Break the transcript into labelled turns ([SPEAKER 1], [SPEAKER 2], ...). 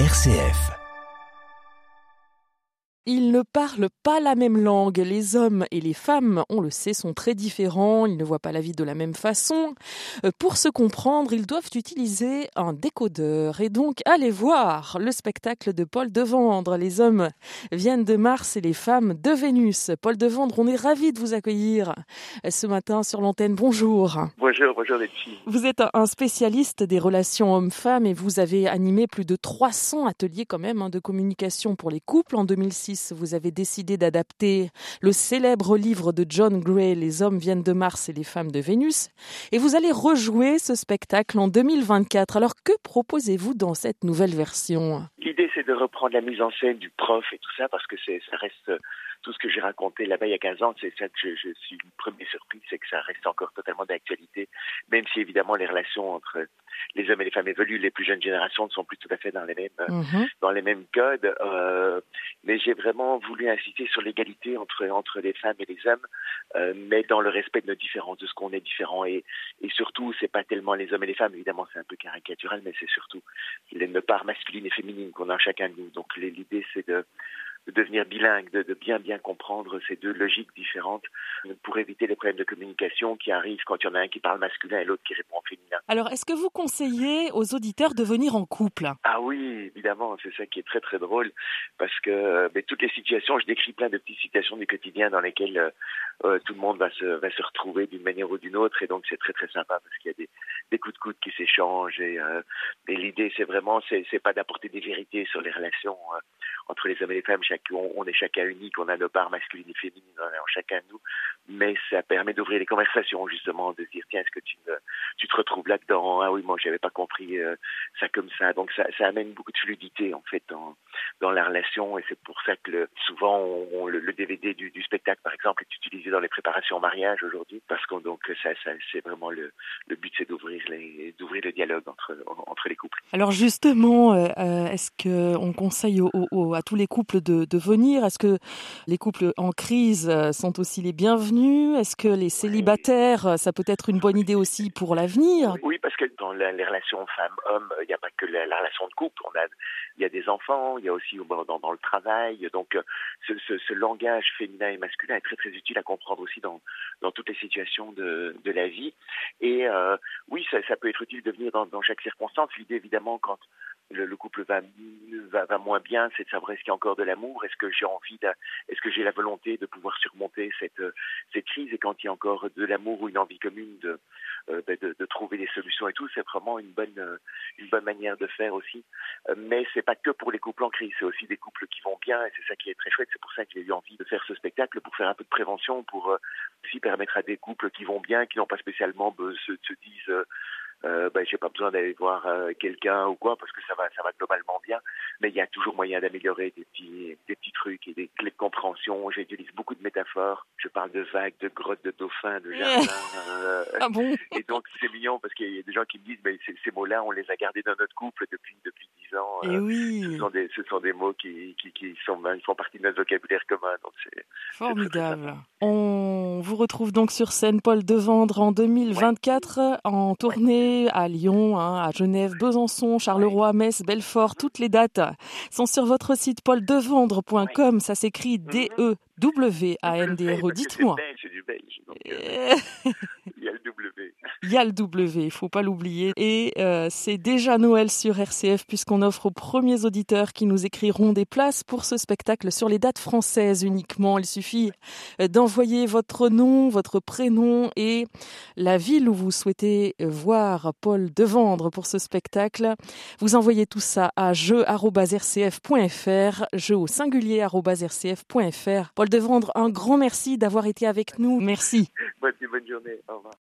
[SPEAKER 1] RCF.
[SPEAKER 2] Ils ne parlent pas la même langue. Les hommes et les femmes, on le sait, sont très différents. Ils ne voient pas la vie de la même façon. Euh, Pour se comprendre, ils doivent utiliser un décodeur. Et donc, allez voir le spectacle de Paul Devendre. Les hommes viennent de Mars et les femmes de Vénus. Paul Devendre, on est ravis de vous accueillir ce matin sur l'antenne. Bonjour.
[SPEAKER 3] Bonjour, bonjour les filles.
[SPEAKER 2] Vous êtes un spécialiste des relations hommes-femmes et vous avez animé plus de 300 ateliers quand même hein, de communication pour les couples. En 2006, vous avez décidé d'adapter le célèbre livre de John Gray, Les hommes viennent de Mars et les femmes de Vénus. Et vous allez rejouer ce spectacle en 2024. Alors que proposez-vous dans cette nouvelle version?
[SPEAKER 3] L'idée, c'est de reprendre la mise en scène du prof et tout ça, parce que ça reste tout ce que j'ai raconté là-bas il y a 15 ans, c'est ça que je, je suis une première surprise, c'est que ça reste encore totalement d'actualité, même si évidemment les relations entre les hommes et les femmes évoluent, les plus jeunes générations ne sont plus tout à fait dans les mêmes,
[SPEAKER 2] Mhm.
[SPEAKER 3] dans les mêmes codes, euh, mais j'ai vraiment voulu insister sur l'égalité entre, entre les femmes et les hommes, euh, mais dans le respect de nos différences, de ce qu'on est différent, et, et surtout, c'est pas tellement les hommes et les femmes, évidemment c'est un peu caricatural, mais c'est surtout les deux parts masculines et féminines qu'on a chacun de nous. Donc l'idée c'est de de devenir bilingue, de, de, bien bien comprendre ces deux logiques différentes pour éviter les problèmes de communication qui arrivent quand il y en a un qui parle masculin et l'autre qui répond féminin.
[SPEAKER 2] Alors, est-ce que vous conseillez aux auditeurs de venir en couple?
[SPEAKER 3] Ah oui, évidemment, c'est ça qui est très très drôle parce que mais toutes les situations, je décris plein de petites situations du quotidien dans lesquelles euh, euh, tout le monde va se va se retrouver d'une manière ou d'une autre et donc c'est très très sympa parce qu'il y a des, des coups de coude qui s'échangent et, euh, et l'idée c'est vraiment c'est c'est pas d'apporter des vérités sur les relations euh, entre les hommes et les femmes, chaque, on, est chacun unique, on a nos parts masculines et féminines en chacun de nous, mais ça permet d'ouvrir les conversations justement, de dire tiens est-ce que tu, tu te retrouves là-dedans? Ah oui moi j'avais pas compris euh, ça comme ça, donc ça, ça amène beaucoup de fluidité en fait dans, dans la relation. Et c'est pour ça que le, souvent on, le, DVD du, du, spectacle par exemple est utilisé dans les préparations au mariage aujourd'hui. Parce que donc ça, ça c'est vraiment le, le but c'est d'ouvrir d'ouvrir le dialogue entre entre les couples.
[SPEAKER 2] Alors justement euh, est-ce que on conseille au, au, à tous les couples de, de venir? Est-ce que les couples en crise euh, sont aussi les bienvenus? Est-ce que les célibataires, ça peut être une bonne idée aussi pour l'avenir?
[SPEAKER 3] Oui, parce que dans la, les relations femmes-hommes, il n'y a pas que la, la, relation de couple. On a, il y a des enfants, il y a aussi dans, dans le travail. Donc, ce, ce, ce, langage féminin et masculin est très très utile à comprendre aussi dans, dans toutes les situations de, de la vie. Et euh, oui, ça, peut être utile de venir dans, dans chaque circonstance. L'idée, évidemment, quand le, le couple va, va, va moins bien, c'est de savoir est-ce qu'il y a encore de l'amour, est-ce que j'ai envie, est-ce que j'ai la volonté de pouvoir surmonter cette, cette crise, et quand il y a encore de l'amour ou une envie commune de, euh, de, de, trouver des solutions et tout, c'est vraiment une bonne, une bonne manière de faire aussi. Mais c'est pas que pour les couples en crise, c'est aussi des couples qui vont bien, et c'est ça qui est très chouette. C'est pour ça que j'ai eu envie de faire ce spectacle, pour faire un peu de prévention, pour aussi permettre à des couples qui vont bien, qui n'ont pas spécialement se, se disent euh, ben, j'ai pas besoin d'aller voir euh, quelqu'un ou quoi parce que ça va ça va globalement bien. Mais il y a toujours moyen d'améliorer des petits des petits trucs et des clés de compréhension j'utilise beaucoup de métaphores. Je parle de vagues de grottes de dauphins de jardins
[SPEAKER 2] euh, ah bon?
[SPEAKER 3] et donc c'est mignon parce qu'il y a des gens qui me disent mais ces, ces mots là on les a gardés dans notre couple depuis depuis dix ans
[SPEAKER 2] et oui.
[SPEAKER 3] ce sont des ce sont des mots qui qui, qui sont ils font partie de notre vocabulaire commun donc c'est
[SPEAKER 2] formidable. on vous retrouve donc sur scène Paul Devendre en 2024 ouais. en tournée à Lyon, hein, à Genève, Besançon, Charleroi, Metz, Belfort. Toutes les dates sont sur votre site pauldevendre.com. Ça s'écrit D-E-W-A-N-D-R-E. Dites-moi.
[SPEAKER 3] C'est du belge. Euh, il y a le W.
[SPEAKER 2] Il faut pas l'oublier. Et euh, c'est déjà Noël sur RCF puisqu'on offre aux premiers auditeurs qui nous écriront des places pour ce spectacle sur les dates françaises uniquement. Il suffit d'envoyer votre nom, votre prénom et la ville où vous souhaitez voir Paul Devendre pour ce spectacle. Vous envoyez tout ça à jeu.rcf.fr, jeu au singulier rcf.fr. Paul Devendre, un grand merci d'avoir été avec nous. Merci.
[SPEAKER 3] Bonne journée. Au revoir.